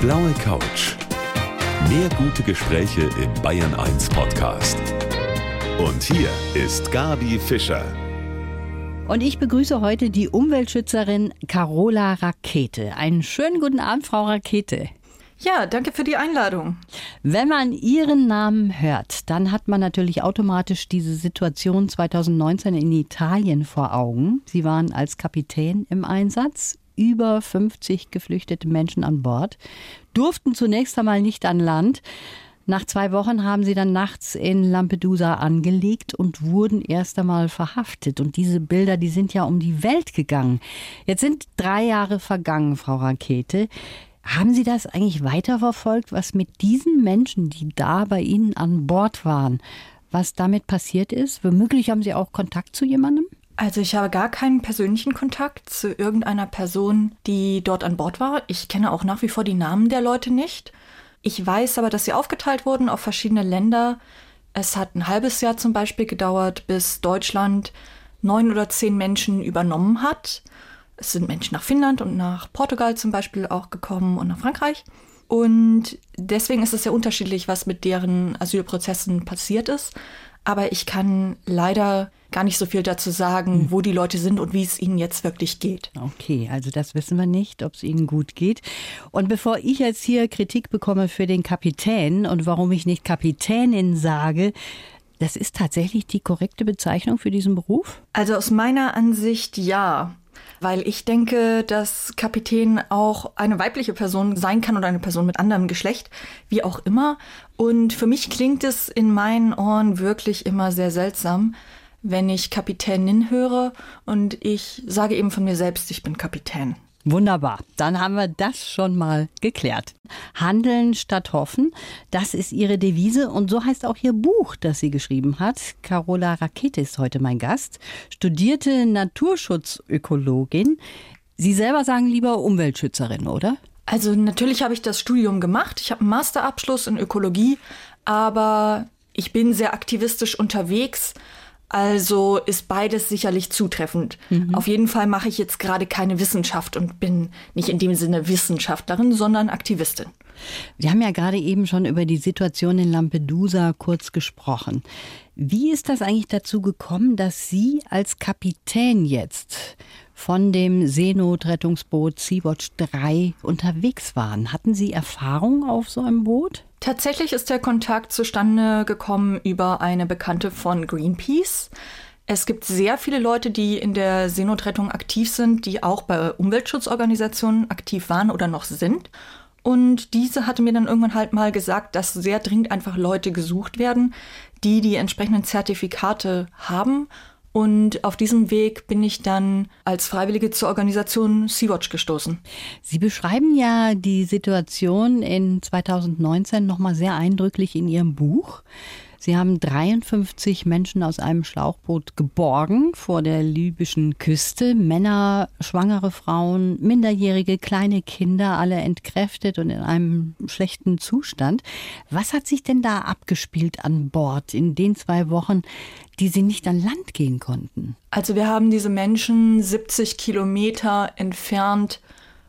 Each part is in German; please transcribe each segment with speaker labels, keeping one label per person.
Speaker 1: blaue Couch. Mehr gute Gespräche im Bayern 1 Podcast. Und hier ist Gabi Fischer.
Speaker 2: Und ich begrüße heute die Umweltschützerin Carola Rakete. Einen schönen guten Abend, Frau Rakete.
Speaker 3: Ja, danke für die Einladung.
Speaker 2: Wenn man Ihren Namen hört, dann hat man natürlich automatisch diese Situation 2019 in Italien vor Augen. Sie waren als Kapitän im Einsatz, über 50 geflüchtete Menschen an Bord, durften zunächst einmal nicht an Land. Nach zwei Wochen haben sie dann nachts in Lampedusa angelegt und wurden erst einmal verhaftet. Und diese Bilder, die sind ja um die Welt gegangen. Jetzt sind drei Jahre vergangen, Frau Rakete. Haben Sie das eigentlich weiterverfolgt, was mit diesen Menschen, die da bei Ihnen an Bord waren, was damit passiert ist? Womöglich haben Sie auch Kontakt zu jemandem?
Speaker 3: Also ich habe gar keinen persönlichen Kontakt zu irgendeiner Person, die dort an Bord war. Ich kenne auch nach wie vor die Namen der Leute nicht. Ich weiß aber, dass sie aufgeteilt wurden auf verschiedene Länder. Es hat ein halbes Jahr zum Beispiel gedauert, bis Deutschland neun oder zehn Menschen übernommen hat. Es sind Menschen nach Finnland und nach Portugal zum Beispiel auch gekommen und nach Frankreich. Und deswegen ist es sehr unterschiedlich, was mit deren Asylprozessen passiert ist. Aber ich kann leider gar nicht so viel dazu sagen, hm. wo die Leute sind und wie es ihnen jetzt wirklich geht.
Speaker 2: Okay, also das wissen wir nicht, ob es ihnen gut geht. Und bevor ich jetzt hier Kritik bekomme für den Kapitän und warum ich nicht Kapitänin sage, das ist tatsächlich die korrekte Bezeichnung für diesen Beruf?
Speaker 3: Also aus meiner Ansicht ja weil ich denke, dass Kapitän auch eine weibliche Person sein kann oder eine Person mit anderem Geschlecht, wie auch immer. Und für mich klingt es in meinen Ohren wirklich immer sehr seltsam, wenn ich Kapitänin höre und ich sage eben von mir selbst, ich bin Kapitän.
Speaker 2: Wunderbar, dann haben wir das schon mal geklärt. Handeln statt hoffen, das ist Ihre Devise und so heißt auch Ihr Buch, das sie geschrieben hat. Carola Rakete ist heute mein Gast, studierte Naturschutzökologin. Sie selber sagen lieber Umweltschützerin, oder?
Speaker 3: Also natürlich habe ich das Studium gemacht. Ich habe einen Masterabschluss in Ökologie, aber ich bin sehr aktivistisch unterwegs also ist beides sicherlich zutreffend. Mhm. Auf jeden Fall mache ich jetzt gerade keine Wissenschaft und bin nicht in dem Sinne Wissenschaftlerin, sondern Aktivistin.
Speaker 2: Wir haben ja gerade eben schon über die Situation in Lampedusa kurz gesprochen. Wie ist das eigentlich dazu gekommen, dass Sie als Kapitän jetzt von dem Seenotrettungsboot Sea-Watch 3 unterwegs waren? Hatten Sie Erfahrung auf so einem Boot?
Speaker 3: Tatsächlich ist der Kontakt zustande gekommen über eine Bekannte von Greenpeace. Es gibt sehr viele Leute, die in der Seenotrettung aktiv sind, die auch bei Umweltschutzorganisationen aktiv waren oder noch sind. Und diese hatte mir dann irgendwann halt mal gesagt, dass sehr dringend einfach Leute gesucht werden, die die entsprechenden Zertifikate haben und auf diesem Weg bin ich dann als Freiwillige zur Organisation Sea-Watch gestoßen.
Speaker 2: Sie beschreiben ja die Situation in 2019 nochmal sehr eindrücklich in Ihrem Buch. Sie haben 53 Menschen aus einem Schlauchboot geborgen vor der libyschen Küste. Männer, schwangere Frauen, minderjährige, kleine Kinder, alle entkräftet und in einem schlechten Zustand. Was hat sich denn da abgespielt an Bord in den zwei Wochen, die sie nicht an Land gehen konnten?
Speaker 3: Also wir haben diese Menschen 70 Kilometer entfernt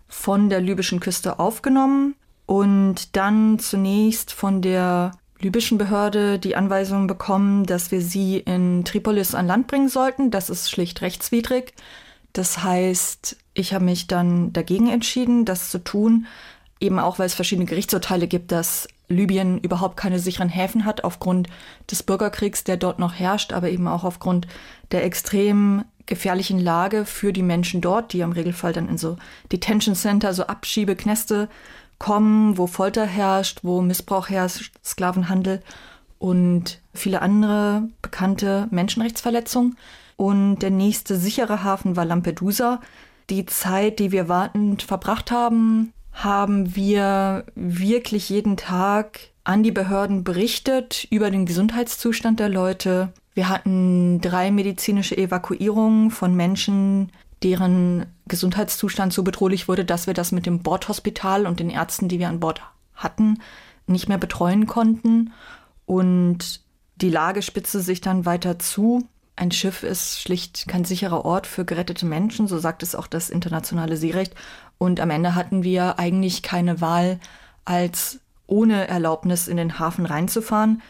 Speaker 3: von der libyschen Küste aufgenommen und dann zunächst von der libyschen Behörde die Anweisung bekommen, dass wir sie in Tripolis an Land bringen sollten. Das ist schlicht rechtswidrig. Das heißt, ich habe mich dann dagegen entschieden, das zu tun, eben auch weil es verschiedene Gerichtsurteile gibt, dass Libyen überhaupt keine sicheren Häfen hat aufgrund des Bürgerkriegs, der dort noch herrscht, aber eben auch aufgrund der extrem gefährlichen Lage für die Menschen dort, die im Regelfall dann in so Detention Center, so Abschiebeknäste kommen, wo Folter herrscht, wo Missbrauch herrscht, Sklavenhandel und viele andere bekannte Menschenrechtsverletzungen. Und der nächste sichere Hafen war Lampedusa. Die Zeit, die wir wartend verbracht haben, haben wir wirklich jeden Tag an die Behörden berichtet über den Gesundheitszustand der Leute. Wir hatten drei medizinische Evakuierungen von Menschen, deren Gesundheitszustand so bedrohlich wurde, dass wir das mit dem Bordhospital und den Ärzten, die wir an Bord hatten, nicht mehr betreuen konnten. Und die Lage spitzte sich dann weiter zu. Ein Schiff ist schlicht kein sicherer Ort für gerettete Menschen, so sagt es auch das internationale Seerecht. Und am Ende hatten wir eigentlich keine Wahl, als ohne Erlaubnis in den Hafen reinzufahren,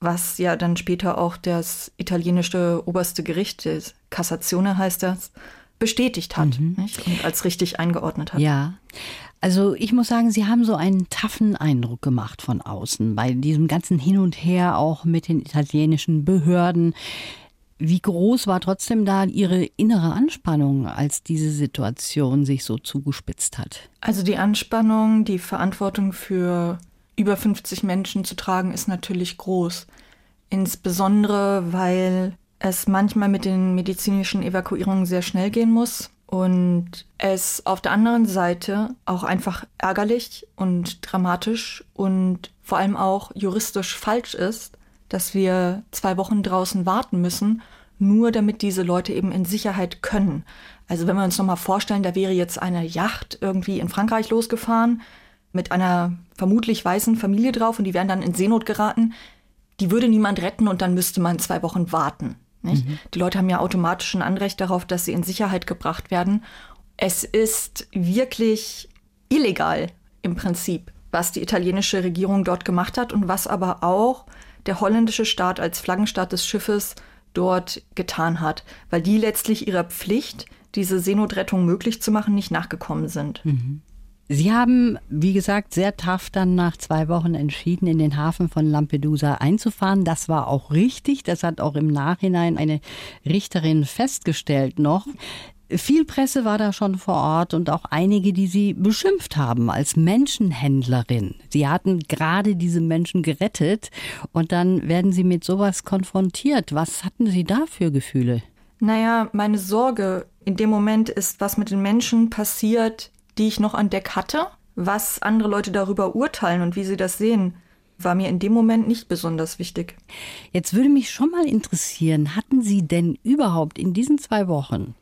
Speaker 3: was ja dann später auch das italienische oberste Gericht, Cassazione heißt das, bestätigt hat mhm. und als richtig eingeordnet hat.
Speaker 2: Ja, also ich muss sagen, Sie haben so einen taffen Eindruck gemacht von außen, bei diesem ganzen Hin und Her auch mit den italienischen Behörden. Wie groß war trotzdem da Ihre innere Anspannung, als diese Situation sich so zugespitzt hat?
Speaker 3: Also die Anspannung, die Verantwortung für über 50 Menschen zu tragen, ist natürlich groß. Insbesondere, weil es manchmal mit den medizinischen Evakuierungen sehr schnell gehen muss und es auf der anderen Seite auch einfach ärgerlich und dramatisch und vor allem auch juristisch falsch ist, dass wir zwei Wochen draußen warten müssen, nur damit diese Leute eben in Sicherheit können. Also wenn wir uns nochmal vorstellen, da wäre jetzt eine Yacht irgendwie in Frankreich losgefahren mit einer vermutlich weißen Familie drauf und die wären dann in Seenot geraten, die würde niemand retten und dann müsste man zwei Wochen warten. Mhm. Die Leute haben ja automatisch ein Anrecht darauf, dass sie in Sicherheit gebracht werden. Es ist wirklich illegal im Prinzip, was die italienische Regierung dort gemacht hat und was aber auch der holländische Staat als Flaggenstaat des Schiffes dort getan hat, weil die letztlich ihrer Pflicht, diese Seenotrettung möglich zu machen, nicht nachgekommen sind.
Speaker 2: Mhm. Sie haben, wie gesagt, sehr tough dann nach zwei Wochen entschieden, in den Hafen von Lampedusa einzufahren. Das war auch richtig. Das hat auch im Nachhinein eine Richterin festgestellt noch. Viel Presse war da schon vor Ort und auch einige, die sie beschimpft haben als Menschenhändlerin. Sie hatten gerade diese Menschen gerettet und dann werden sie mit sowas konfrontiert. Was hatten Sie da für Gefühle?
Speaker 3: Naja, meine Sorge in dem Moment ist, was mit den Menschen passiert, die ich noch an Deck hatte. Was andere Leute darüber urteilen und wie sie das sehen, war mir in dem Moment nicht besonders wichtig.
Speaker 2: Jetzt würde mich schon mal interessieren, hatten Sie denn überhaupt in diesen zwei Wochen,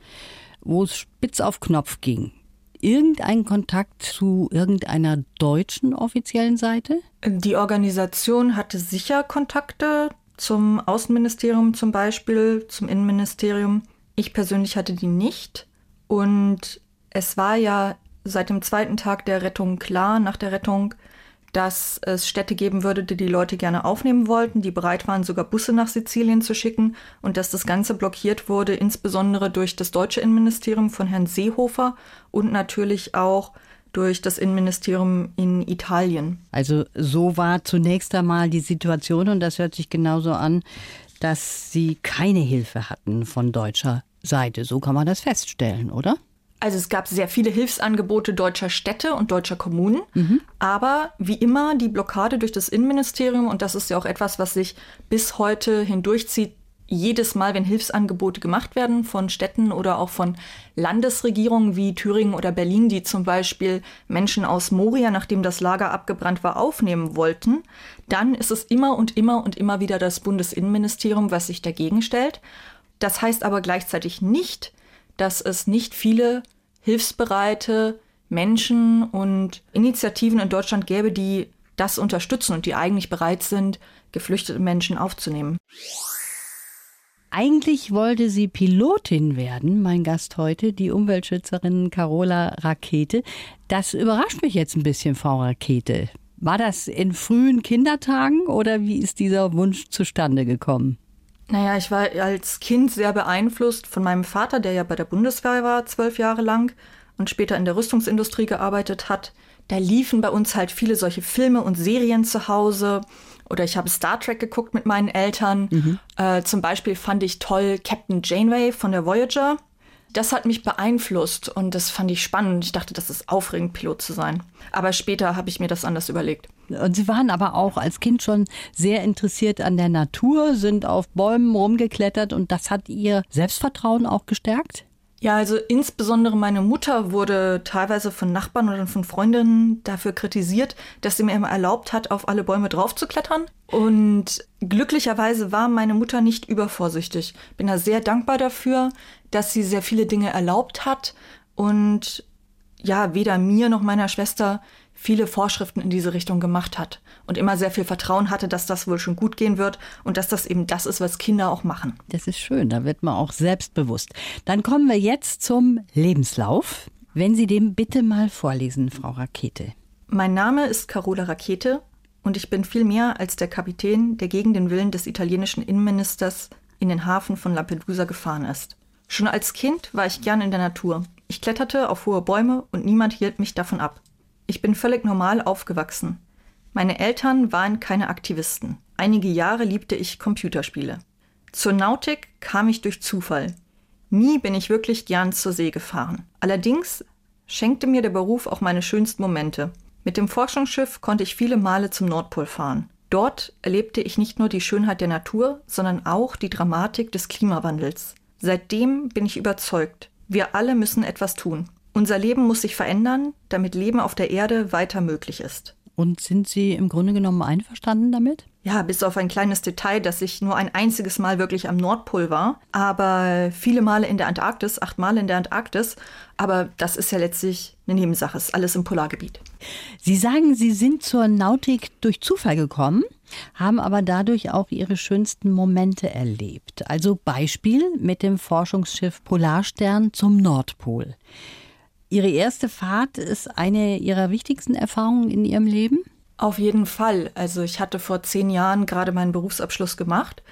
Speaker 2: wo es spitz auf Knopf ging, irgendeinen Kontakt zu irgendeiner deutschen offiziellen Seite?
Speaker 3: Die Organisation hatte sicher Kontakte zum Außenministerium zum Beispiel, zum Innenministerium. Ich persönlich hatte die nicht. Und es war ja seit dem zweiten Tag der Rettung klar, nach der Rettung, dass es Städte geben würde, die die Leute gerne aufnehmen wollten, die bereit waren, sogar Busse nach Sizilien zu schicken und dass das Ganze blockiert wurde, insbesondere durch das deutsche Innenministerium von Herrn Seehofer und natürlich auch durch das Innenministerium in Italien.
Speaker 2: Also so war zunächst einmal die Situation und das hört sich genauso an, dass Sie keine Hilfe hatten von deutscher Seite. So kann man das feststellen, oder?
Speaker 3: Also es gab sehr viele Hilfsangebote deutscher Städte und deutscher Kommunen, mhm. aber wie immer die Blockade durch das Innenministerium, und das ist ja auch etwas, was sich bis heute hindurchzieht, jedes Mal, wenn Hilfsangebote gemacht werden von Städten oder auch von Landesregierungen wie Thüringen oder Berlin, die zum Beispiel Menschen aus Moria, nachdem das Lager abgebrannt war, aufnehmen wollten, dann ist es immer und immer und immer wieder das Bundesinnenministerium, was sich dagegen stellt. Das heißt aber gleichzeitig nicht, dass es nicht viele hilfsbereite Menschen und Initiativen in Deutschland gäbe, die das unterstützen und die eigentlich bereit sind, geflüchtete Menschen aufzunehmen.
Speaker 2: Eigentlich wollte sie Pilotin werden, mein Gast heute, die Umweltschützerin Carola Rakete. Das überrascht mich jetzt ein bisschen, Frau Rakete. War das in frühen Kindertagen oder wie ist dieser Wunsch zustande gekommen?
Speaker 3: Naja, ich war als Kind sehr beeinflusst von meinem Vater, der ja bei der Bundeswehr war, zwölf Jahre lang und später in der Rüstungsindustrie gearbeitet hat. Da liefen bei uns halt viele solche Filme und Serien zu Hause. Oder ich habe Star Trek geguckt mit meinen Eltern. Mhm. Äh, zum Beispiel fand ich toll Captain Janeway von der Voyager. Das hat mich beeinflusst und das fand ich spannend. Ich dachte, das ist aufregend, Pilot zu sein. Aber später habe ich mir das anders überlegt.
Speaker 2: Und Sie waren aber auch als Kind schon sehr interessiert an der Natur, sind auf Bäumen rumgeklettert und das hat Ihr Selbstvertrauen auch gestärkt?
Speaker 3: Ja, also insbesondere meine Mutter wurde teilweise von Nachbarn oder von Freundinnen dafür kritisiert, dass sie mir immer erlaubt hat, auf alle Bäume draufzuklettern. Und glücklicherweise war meine Mutter nicht übervorsichtig. Bin da sehr dankbar dafür, dass sie sehr viele Dinge erlaubt hat und ja, weder mir noch meiner Schwester viele Vorschriften in diese Richtung gemacht hat und immer sehr viel Vertrauen hatte, dass das wohl schon gut gehen wird und dass das eben das ist, was Kinder auch machen.
Speaker 2: Das ist schön, da wird man auch selbstbewusst. Dann kommen wir jetzt zum Lebenslauf. Wenn Sie dem bitte mal vorlesen, Frau Rakete.
Speaker 3: Mein Name ist Carola Rakete und ich bin viel mehr als der Kapitän, der gegen den Willen des italienischen Innenministers in den Hafen von Lampedusa gefahren ist. Schon als Kind war ich gern in der Natur. Ich kletterte auf hohe Bäume und niemand hielt mich davon ab. Ich bin völlig normal aufgewachsen. Meine Eltern waren keine Aktivisten. Einige Jahre liebte ich Computerspiele. Zur Nautik kam ich durch Zufall. Nie bin ich wirklich gern zur See gefahren. Allerdings schenkte mir der Beruf auch meine schönsten Momente. Mit dem Forschungsschiff konnte ich viele Male zum Nordpol fahren. Dort erlebte ich nicht nur die Schönheit der Natur, sondern auch die Dramatik des Klimawandels. Seitdem bin ich überzeugt, wir alle müssen etwas tun. Unser Leben muss sich verändern, damit Leben auf der Erde weiter möglich ist.
Speaker 2: Und sind Sie im Grunde genommen einverstanden damit?
Speaker 3: Ja, bis auf ein kleines Detail, dass ich nur ein einziges Mal wirklich am Nordpol war, aber viele Male in der Antarktis, acht Mal in der Antarktis. Aber das ist ja letztlich eine Nebensache, ist alles im Polargebiet.
Speaker 2: Sie sagen, Sie sind zur Nautik durch Zufall gekommen, haben aber dadurch auch Ihre schönsten Momente erlebt. Also Beispiel mit dem Forschungsschiff Polarstern zum Nordpol. Ihre erste Fahrt ist eine Ihrer wichtigsten Erfahrungen in Ihrem Leben?
Speaker 3: Auf jeden Fall. Also ich hatte vor zehn Jahren gerade meinen Berufsabschluss gemacht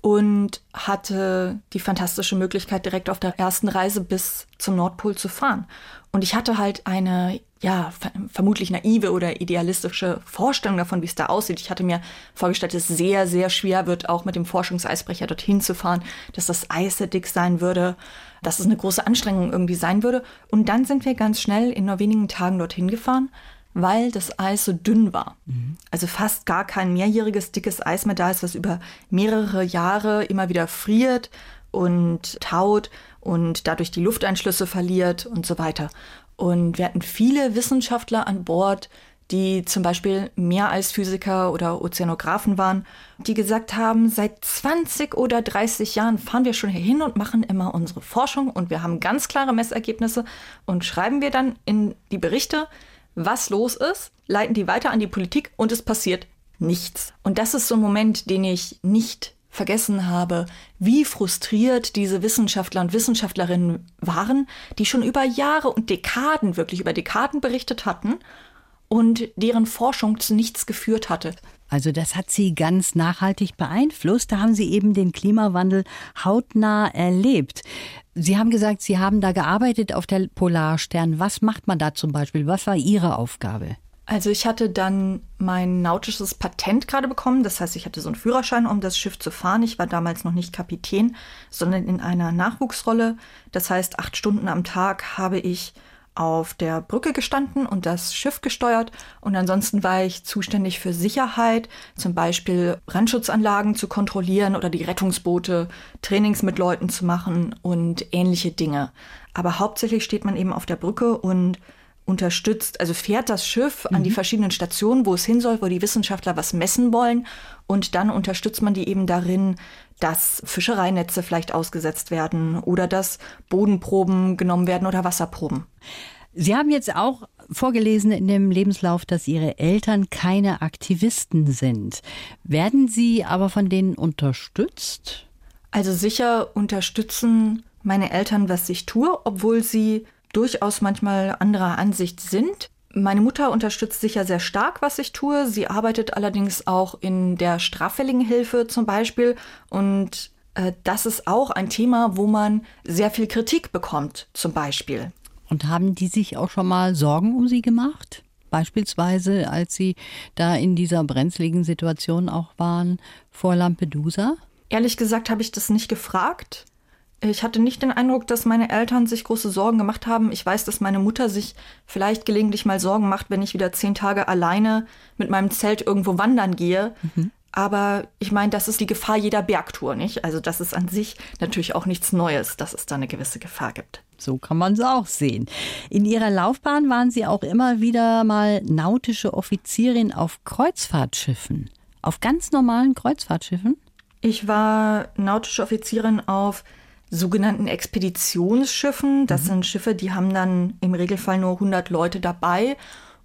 Speaker 3: und hatte die fantastische Möglichkeit, direkt auf der ersten Reise bis zum Nordpol zu fahren. Und ich hatte halt eine, ja, vermutlich naive oder idealistische Vorstellung davon, wie es da aussieht. Ich hatte mir vorgestellt, dass es sehr, sehr schwer wird, auch mit dem Forschungseisbrecher dorthin zu fahren, dass das Eis sehr dick sein würde dass es eine große Anstrengung irgendwie sein würde. Und dann sind wir ganz schnell in nur wenigen Tagen dorthin gefahren, weil das Eis so dünn war. Mhm. Also fast gar kein mehrjähriges dickes Eis mehr da ist, was über mehrere Jahre immer wieder friert und taut und dadurch die Lufteinschlüsse verliert und so weiter. Und wir hatten viele Wissenschaftler an Bord, die zum Beispiel Meereisphysiker oder Ozeanographen waren, die gesagt haben, seit 20 oder 30 Jahren fahren wir schon hier hin und machen immer unsere Forschung und wir haben ganz klare Messergebnisse und schreiben wir dann in die Berichte, was los ist, leiten die weiter an die Politik und es passiert nichts. Und das ist so ein Moment, den ich nicht vergessen habe, wie frustriert diese Wissenschaftler und Wissenschaftlerinnen waren, die schon über Jahre und Dekaden, wirklich über Dekaden berichtet hatten und deren Forschung zu nichts geführt hatte.
Speaker 2: Also das hat Sie ganz nachhaltig beeinflusst. Da haben Sie eben den Klimawandel hautnah erlebt. Sie haben gesagt, Sie haben da gearbeitet auf der Polarstern. Was macht man da zum Beispiel? Was war Ihre Aufgabe?
Speaker 3: Also ich hatte dann mein nautisches Patent gerade bekommen. Das heißt, ich hatte so einen Führerschein, um das Schiff zu fahren. Ich war damals noch nicht Kapitän, sondern in einer Nachwuchsrolle. Das heißt, acht Stunden am Tag habe ich auf der Brücke gestanden und das Schiff gesteuert. Und ansonsten war ich zuständig für Sicherheit, zum Beispiel Brandschutzanlagen zu kontrollieren oder die Rettungsboote, Trainings mit Leuten zu machen und ähnliche Dinge. Aber hauptsächlich steht man eben auf der Brücke und unterstützt, also fährt das Schiff an die mhm. verschiedenen Stationen, wo es hin soll, wo die Wissenschaftler was messen wollen. Und dann unterstützt man die eben darin, dass Fischereinetze vielleicht ausgesetzt werden oder dass Bodenproben genommen werden oder Wasserproben.
Speaker 2: Sie haben jetzt auch vorgelesen in dem Lebenslauf, dass Ihre Eltern keine Aktivisten sind. Werden Sie aber von denen unterstützt?
Speaker 3: Also sicher unterstützen meine Eltern, was ich tue, obwohl sie durchaus manchmal anderer Ansicht sind. Meine Mutter unterstützt sicher sehr stark, was ich tue. Sie arbeitet allerdings auch in der straffälligen Hilfe zum Beispiel. Und äh, das ist auch ein Thema, wo man sehr viel Kritik bekommt, zum Beispiel.
Speaker 2: Und haben die sich auch schon mal Sorgen um Sie gemacht? Beispielsweise, als Sie da in dieser brenzligen Situation auch waren vor Lampedusa?
Speaker 3: Ehrlich gesagt habe ich das nicht gefragt. Ich hatte nicht den Eindruck, dass meine Eltern sich große Sorgen gemacht haben. Ich weiß, dass meine Mutter sich vielleicht gelegentlich mal Sorgen macht, wenn ich wieder zehn Tage alleine mit meinem Zelt irgendwo wandern gehe. Mhm. Aber ich meine, das ist die Gefahr jeder Bergtour, nicht? Also das ist an sich natürlich auch nichts Neues, dass es da eine gewisse Gefahr gibt.
Speaker 2: So kann man es auch sehen. In Ihrer Laufbahn waren Sie auch immer wieder mal nautische Offizierin auf Kreuzfahrtschiffen. Auf ganz normalen Kreuzfahrtschiffen?
Speaker 3: Ich war nautische Offizierin auf sogenannten Expeditionsschiffen. Das mhm. sind Schiffe, die haben dann im Regelfall nur 100 Leute dabei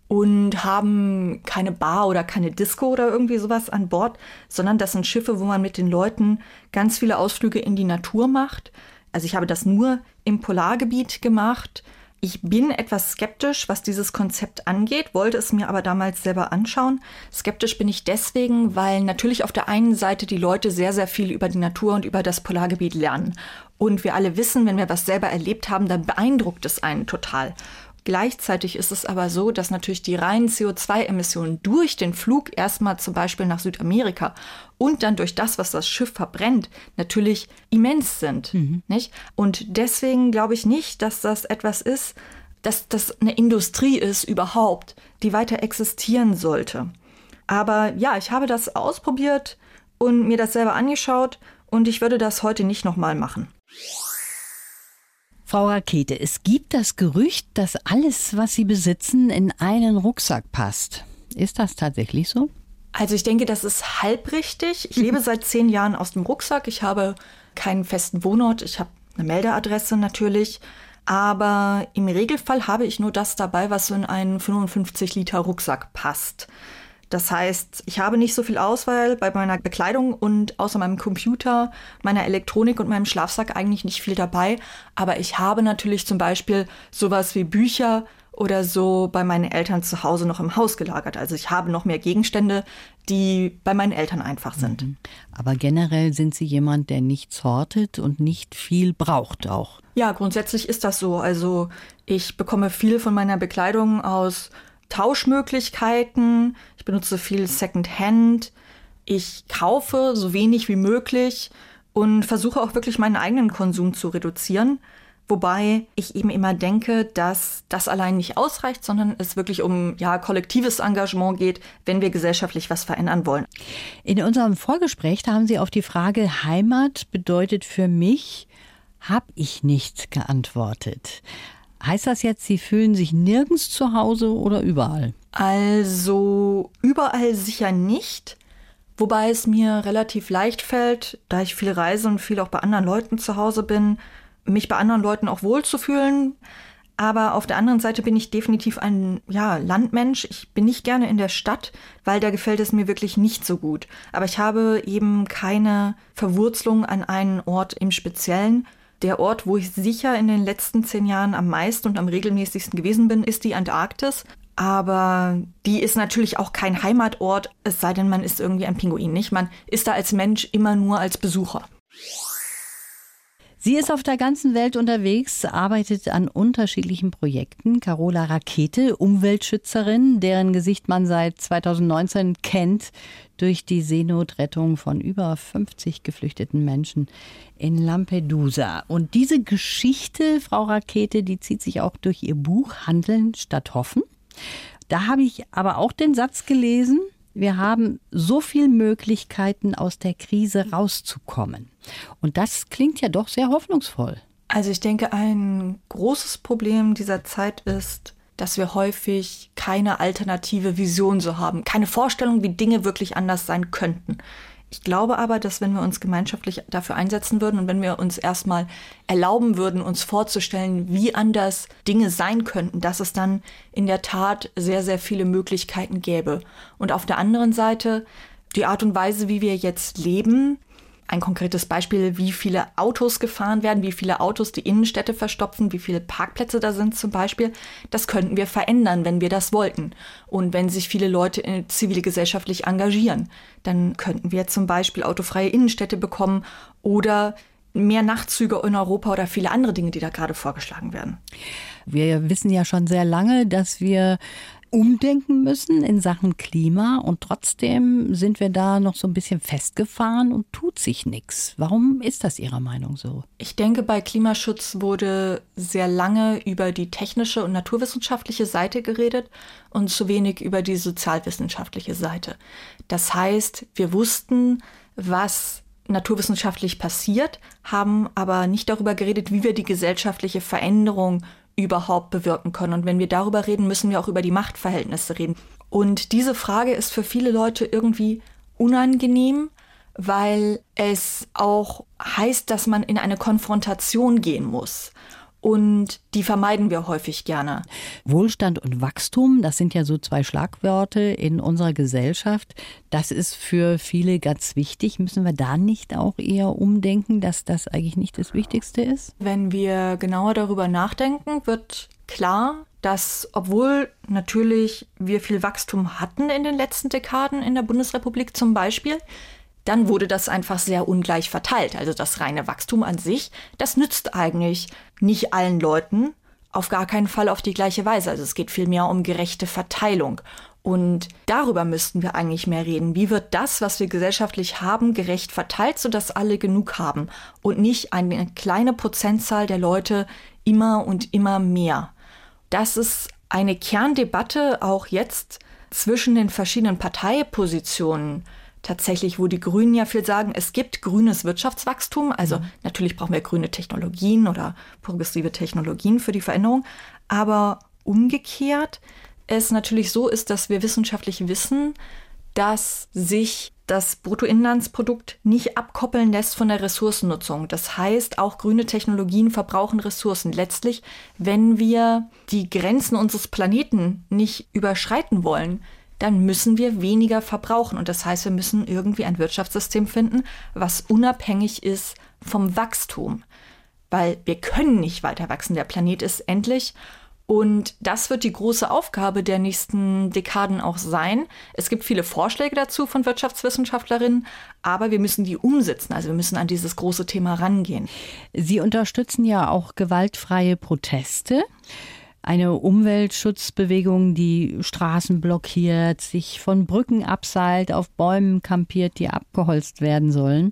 Speaker 3: und haben keine Bar oder keine Disco oder irgendwie sowas an Bord, sondern das sind Schiffe, wo man mit den Leuten ganz viele Ausflüge in die Natur macht. Also ich habe das nur im Polargebiet gemacht, Ich bin etwas skeptisch, was dieses Konzept angeht, wollte es mir aber damals selber anschauen. Skeptisch bin ich deswegen, weil natürlich auf der einen Seite die Leute sehr, sehr viel über die Natur und über das Polargebiet lernen. Und wir alle wissen, wenn wir was selber erlebt haben, dann beeindruckt es einen total. Gleichzeitig ist es aber so, dass natürlich die reinen CO2-Emissionen durch den Flug erstmal zum Beispiel nach Südamerika und dann durch das, was das Schiff verbrennt, natürlich immens sind. Mhm. Nicht? Und deswegen glaube ich nicht, dass das etwas ist, dass das eine Industrie ist überhaupt, die weiter existieren sollte. Aber ja, ich habe das ausprobiert und mir das selber angeschaut und ich würde das heute nicht nochmal machen.
Speaker 2: Frau Rakete, es gibt das Gerücht, dass alles, was Sie besitzen, in einen Rucksack passt. Ist das tatsächlich so?
Speaker 3: Also ich denke, das ist halbrichtig. Ich lebe seit zehn Jahren aus dem Rucksack. Ich habe keinen festen Wohnort. Ich habe eine Meldeadresse natürlich. Aber im Regelfall habe ich nur das dabei, was in einen 55 Liter Rucksack passt. Das heißt, ich habe nicht so viel Auswahl bei meiner Bekleidung und außer meinem Computer, meiner Elektronik und meinem Schlafsack eigentlich nicht viel dabei. Aber ich habe natürlich zum Beispiel sowas wie Bücher oder so bei meinen Eltern zu Hause noch im Haus gelagert. Also ich habe noch mehr Gegenstände, die bei meinen Eltern einfach sind. Mhm.
Speaker 2: Aber generell sind Sie jemand, der nichts hortet und nicht viel braucht auch.
Speaker 3: Ja, grundsätzlich ist das so. Also ich bekomme viel von meiner Bekleidung aus Tauschmöglichkeiten. Benutze viel Secondhand. Ich kaufe so wenig wie möglich und versuche auch wirklich meinen eigenen Konsum zu reduzieren. Wobei ich eben immer denke, dass das allein nicht ausreicht, sondern es wirklich um ja, kollektives Engagement geht, wenn wir gesellschaftlich was verändern wollen.
Speaker 2: In unserem Vorgespräch haben Sie auf die Frage Heimat bedeutet für mich, habe ich nicht geantwortet. Heißt das jetzt, Sie fühlen sich nirgends zu Hause oder überall?
Speaker 3: Also überall sicher nicht. Wobei es mir relativ leicht fällt, da ich viel reise und viel auch bei anderen Leuten zu Hause bin, mich bei anderen Leuten auch wohlzufühlen. Aber auf der anderen Seite bin ich definitiv ein ja, Landmensch. Ich bin nicht gerne in der Stadt, weil da gefällt es mir wirklich nicht so gut. Aber ich habe eben keine Verwurzelung an einen Ort im Speziellen, der Ort, wo ich sicher in den letzten zehn Jahren am meisten und am regelmäßigsten gewesen bin, ist die Antarktis. Aber die ist natürlich auch kein Heimatort, es sei denn, man ist irgendwie ein Pinguin, nicht? Man ist da als Mensch immer nur als Besucher.
Speaker 2: Sie ist auf der ganzen Welt unterwegs, arbeitet an unterschiedlichen Projekten. Carola Rakete, Umweltschützerin, deren Gesicht man seit 2019 kennt durch die Seenotrettung von über 50 geflüchteten Menschen in Lampedusa. Und diese Geschichte, Frau Rakete, die zieht sich auch durch ihr Buch Handeln statt Hoffen. Da habe ich aber auch den Satz gelesen, wir haben so viele Möglichkeiten, aus der Krise rauszukommen. Und das klingt ja doch sehr hoffnungsvoll.
Speaker 3: Also ich denke, ein großes Problem dieser Zeit ist, dass wir häufig keine alternative Vision so haben, keine Vorstellung, wie Dinge wirklich anders sein könnten. Ich glaube aber, dass wenn wir uns gemeinschaftlich dafür einsetzen würden und wenn wir uns erstmal erlauben würden, uns vorzustellen, wie anders Dinge sein könnten, dass es dann in der Tat sehr, sehr viele Möglichkeiten gäbe. Und auf der anderen Seite die Art und Weise, wie wir jetzt leben, ein konkretes Beispiel, wie viele Autos gefahren werden, wie viele Autos die Innenstädte verstopfen, wie viele Parkplätze da sind zum Beispiel. Das könnten wir verändern, wenn wir das wollten. Und wenn sich viele Leute zivilgesellschaftlich engagieren, dann könnten wir zum Beispiel autofreie Innenstädte bekommen oder mehr Nachtzüge in Europa oder viele andere Dinge, die da gerade vorgeschlagen werden.
Speaker 2: Wir wissen ja schon sehr lange, dass wir umdenken müssen in Sachen Klima und trotzdem sind wir da noch so ein bisschen festgefahren und tut sich nichts. Warum ist das Ihrer Meinung so?
Speaker 3: Ich denke, bei Klimaschutz wurde sehr lange über die technische und naturwissenschaftliche Seite geredet und zu wenig über die sozialwissenschaftliche Seite. Das heißt, wir wussten, was naturwissenschaftlich passiert, haben aber nicht darüber geredet, wie wir die gesellschaftliche Veränderung überhaupt bewirken können. Und wenn wir darüber reden, müssen wir auch über die Machtverhältnisse reden. Und diese Frage ist für viele Leute irgendwie unangenehm, weil es auch heißt, dass man in eine Konfrontation gehen muss. Und die vermeiden wir häufig gerne.
Speaker 2: Wohlstand und Wachstum, das sind ja so zwei Schlagworte in unserer Gesellschaft. Das ist für viele ganz wichtig. Müssen wir da nicht auch eher umdenken, dass das eigentlich nicht das Wichtigste ist?
Speaker 3: Wenn wir genauer darüber nachdenken, wird klar, dass obwohl natürlich wir viel Wachstum hatten in den letzten Dekaden in der Bundesrepublik zum Beispiel, dann wurde das einfach sehr ungleich verteilt. Also das reine Wachstum an sich, das nützt eigentlich nicht allen Leuten, auf gar keinen Fall auf die gleiche Weise. Also es geht vielmehr um gerechte Verteilung. Und darüber müssten wir eigentlich mehr reden. Wie wird das, was wir gesellschaftlich haben, gerecht verteilt, sodass alle genug haben und nicht eine kleine Prozentzahl der Leute immer und immer mehr. Das ist eine Kerndebatte auch jetzt zwischen den verschiedenen Parteipositionen tatsächlich, wo die Grünen ja viel sagen, es gibt grünes Wirtschaftswachstum. Also mhm. natürlich brauchen wir grüne Technologien oder progressive Technologien für die Veränderung. Aber umgekehrt es natürlich so ist, dass wir wissenschaftlich wissen, dass sich das Bruttoinlandsprodukt nicht abkoppeln lässt von der Ressourcennutzung. Das heißt, auch grüne Technologien verbrauchen Ressourcen. Letztlich, wenn wir die Grenzen unseres Planeten nicht überschreiten wollen, dann müssen wir weniger verbrauchen. Und das heißt, wir müssen irgendwie ein Wirtschaftssystem finden, was unabhängig ist vom Wachstum. Weil wir können nicht weiter wachsen. Der Planet ist endlich. Und das wird die große Aufgabe der nächsten Dekaden auch sein. Es gibt viele Vorschläge dazu von Wirtschaftswissenschaftlerinnen, aber wir müssen die umsetzen. Also wir müssen an dieses große Thema rangehen.
Speaker 2: Sie unterstützen ja auch gewaltfreie Proteste eine Umweltschutzbewegung, die Straßen blockiert, sich von Brücken abseilt, auf Bäumen kampiert, die abgeholzt werden sollen.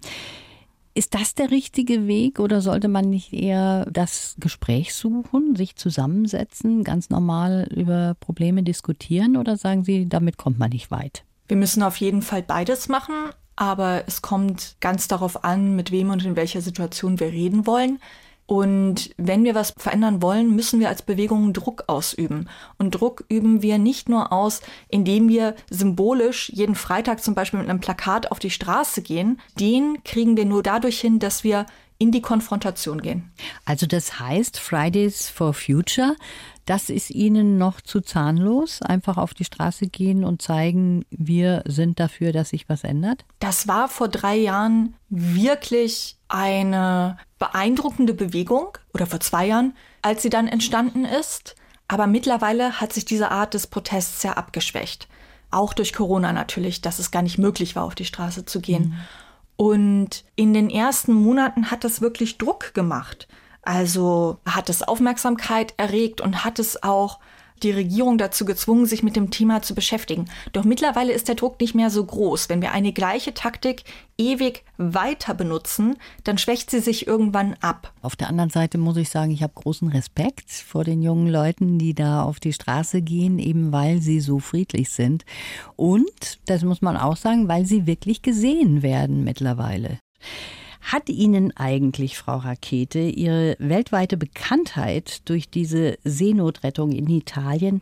Speaker 2: Ist das der richtige Weg oder sollte man nicht eher das Gespräch suchen, sich zusammensetzen, ganz normal über Probleme diskutieren oder sagen Sie, damit kommt man nicht weit?
Speaker 3: Wir müssen auf jeden Fall beides machen, aber es kommt ganz darauf an, mit wem und in welcher Situation wir reden wollen. Und wenn wir was verändern wollen, müssen wir als Bewegung Druck ausüben. Und Druck üben wir nicht nur aus, indem wir symbolisch jeden Freitag zum Beispiel mit einem Plakat auf die Straße gehen. Den kriegen wir nur dadurch hin, dass wir in die Konfrontation gehen.
Speaker 2: Also das heißt Fridays for Future, das ist Ihnen noch zu zahnlos, einfach auf die Straße gehen und zeigen, wir sind dafür, dass sich was ändert?
Speaker 3: Das war vor drei Jahren wirklich eine beeindruckende Bewegung oder vor zwei Jahren, als sie dann entstanden ist. Aber mittlerweile hat sich diese Art des Protests sehr abgeschwächt. Auch durch Corona natürlich, dass es gar nicht möglich war, auf die Straße zu gehen. Mhm. Und in den ersten Monaten hat das wirklich Druck gemacht. Also hat es Aufmerksamkeit erregt und hat es auch die Regierung dazu gezwungen, sich mit dem Thema zu beschäftigen. Doch mittlerweile ist der Druck nicht mehr so groß. Wenn wir eine gleiche Taktik ewig weiter benutzen, dann schwächt sie sich irgendwann ab.
Speaker 2: Auf der anderen Seite muss ich sagen, ich habe großen Respekt vor den jungen Leuten, die da auf die Straße gehen, eben weil sie so friedlich sind. Und, das muss man auch sagen, weil sie wirklich gesehen werden mittlerweile. Hat Ihnen eigentlich, Frau Rakete, Ihre weltweite Bekanntheit durch diese Seenotrettung in Italien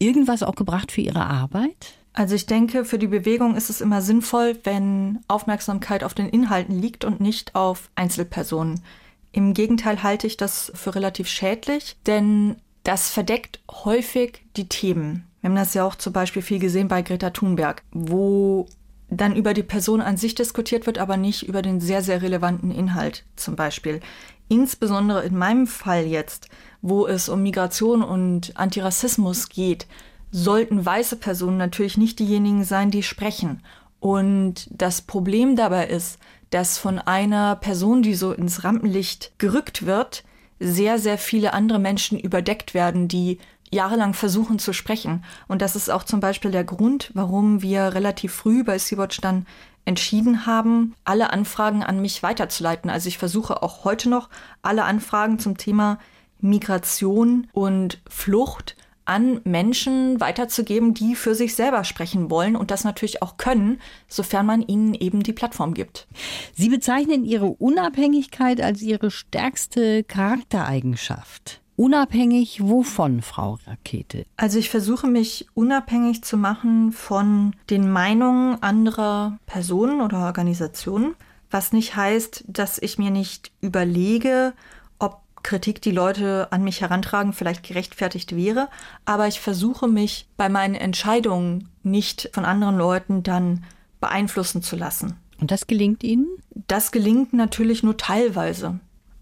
Speaker 2: irgendwas auch gebracht für Ihre Arbeit?
Speaker 3: Also ich denke, für die Bewegung ist es immer sinnvoll, wenn Aufmerksamkeit auf den Inhalten liegt und nicht auf Einzelpersonen. Im Gegenteil halte ich das für relativ schädlich, denn das verdeckt häufig die Themen. Wir haben das ja auch zum Beispiel viel gesehen bei Greta Thunberg, wo dann über die Person an sich diskutiert wird, aber nicht über den sehr, sehr relevanten Inhalt zum Beispiel. Insbesondere in meinem Fall jetzt, wo es um Migration und Antirassismus geht, sollten weiße Personen natürlich nicht diejenigen sein, die sprechen. Und das Problem dabei ist, dass von einer Person, die so ins Rampenlicht gerückt wird, sehr, sehr viele andere Menschen überdeckt werden, die jahrelang versuchen zu sprechen. Und das ist auch zum Beispiel der Grund, warum wir relativ früh bei Sea-Watch dann entschieden haben, alle Anfragen an mich weiterzuleiten. Also ich versuche auch heute noch alle Anfragen zum Thema Migration und Flucht an Menschen weiterzugeben, die für sich selber sprechen wollen und das natürlich auch können, sofern man ihnen eben die Plattform gibt.
Speaker 2: Sie bezeichnen Ihre Unabhängigkeit als Ihre stärkste Charaktereigenschaft. Unabhängig wovon, Frau Rakete?
Speaker 3: Also ich versuche mich unabhängig zu machen von den Meinungen anderer Personen oder Organisationen, was nicht heißt, dass ich mir nicht überlege, ob Kritik, die Leute an mich herantragen, vielleicht gerechtfertigt wäre. Aber ich versuche mich bei meinen Entscheidungen nicht von anderen Leuten dann beeinflussen zu lassen.
Speaker 2: Und das gelingt Ihnen?
Speaker 3: Das gelingt natürlich nur teilweise.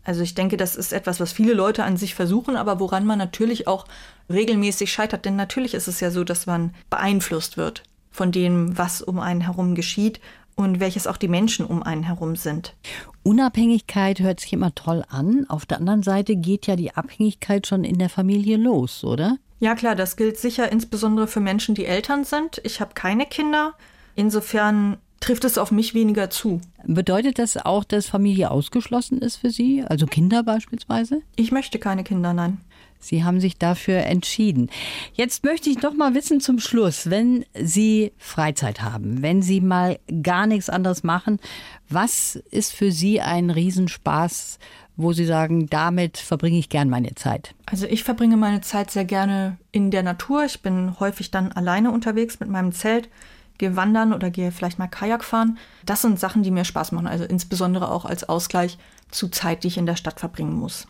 Speaker 3: Also ich denke, das ist etwas, was viele Leute an sich versuchen, aber woran man natürlich auch regelmäßig scheitert. Denn natürlich ist es ja so, dass man beeinflusst wird von dem, was um einen herum geschieht und welches auch die Menschen um einen herum sind.
Speaker 2: Unabhängigkeit hört sich immer toll an. Auf der anderen Seite geht ja die Abhängigkeit schon in der Familie los, oder?
Speaker 3: Ja klar, das gilt sicher insbesondere für Menschen, die Eltern sind. Ich habe keine Kinder. Insofern trifft es auf mich weniger zu.
Speaker 2: Bedeutet das auch, dass Familie ausgeschlossen ist für Sie? Also Kinder beispielsweise?
Speaker 3: Ich möchte keine Kinder, nein.
Speaker 2: Sie haben sich dafür entschieden. Jetzt möchte ich doch mal wissen zum Schluss, wenn Sie Freizeit haben, wenn Sie mal gar nichts anderes machen, was ist für Sie ein Riesenspaß, wo Sie sagen, damit verbringe ich gern meine Zeit?
Speaker 3: Also ich verbringe meine Zeit sehr gerne in der Natur. Ich bin häufig dann alleine unterwegs mit meinem Zelt gehe wandern oder gehe vielleicht mal Kajak fahren. Das sind Sachen, die mir Spaß machen. Also insbesondere auch als Ausgleich zu Zeit, die ich in der Stadt verbringen muss.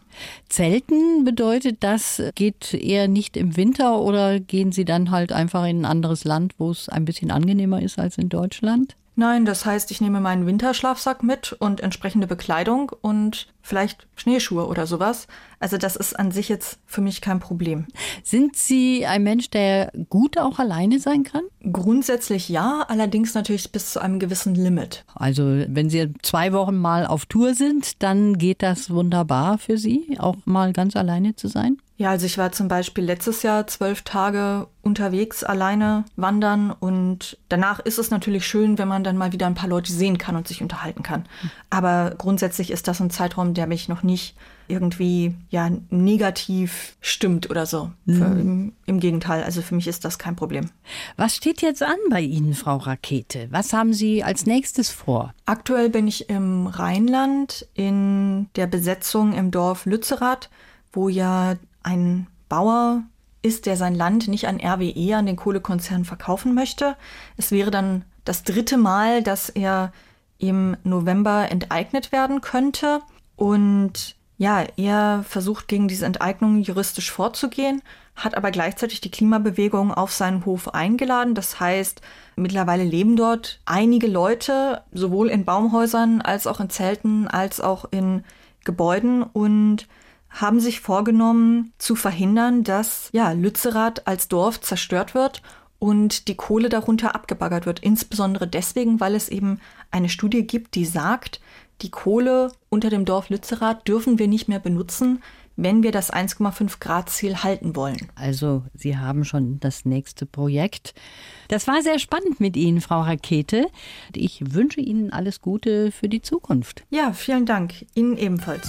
Speaker 2: Zelten bedeutet das, geht eher nicht im Winter oder gehen Sie dann halt einfach in ein anderes Land, wo es ein bisschen angenehmer ist als in Deutschland?
Speaker 3: Nein, das heißt, ich nehme meinen Winterschlafsack mit und entsprechende Bekleidung und vielleicht Schneeschuhe oder sowas. Also das ist an sich jetzt für mich kein Problem.
Speaker 2: Sind Sie ein Mensch, der gut auch alleine sein kann?
Speaker 3: Grundsätzlich ja, allerdings natürlich bis zu einem gewissen Limit.
Speaker 2: Also wenn Sie zwei Wochen mal auf Tour sind, dann geht das wunderbar für Sie, auch mal ganz alleine zu sein?
Speaker 3: Ja, also ich war zum Beispiel letztes Jahr zwölf Tage unterwegs, alleine wandern und danach ist es natürlich schön, wenn man dann mal wieder ein paar Leute sehen kann und sich unterhalten kann. Aber grundsätzlich ist das ein Zeitraum, der mich noch nicht irgendwie ja negativ stimmt oder so. Mhm. Für, im, Im Gegenteil, also für mich ist das kein Problem.
Speaker 2: Was steht jetzt an bei Ihnen, Frau Rakete? Was haben Sie als nächstes vor?
Speaker 3: Aktuell bin ich im Rheinland in der Besetzung im Dorf Lützerath, wo ja ein Bauer ist, der sein Land nicht an RWE, an den Kohlekonzern verkaufen möchte. Es wäre dann das dritte Mal, dass er im November enteignet werden könnte. Und ja, er versucht gegen diese Enteignung juristisch vorzugehen, hat aber gleichzeitig die Klimabewegung auf seinen Hof eingeladen. Das heißt, mittlerweile leben dort einige Leute, sowohl in Baumhäusern als auch in Zelten, als auch in Gebäuden und haben sich vorgenommen zu verhindern, dass ja, Lützerath als Dorf zerstört wird und die Kohle darunter abgebaggert wird. Insbesondere deswegen, weil es eben eine Studie gibt, die sagt, die Kohle unter dem Dorf Lützerath dürfen wir nicht mehr benutzen, wenn wir das 1,5 Grad Ziel halten wollen.
Speaker 2: Also Sie haben schon das nächste Projekt. Das war sehr spannend mit Ihnen, Frau Rakete. Ich wünsche Ihnen alles Gute für die Zukunft.
Speaker 3: Ja, vielen Dank. Ihnen ebenfalls.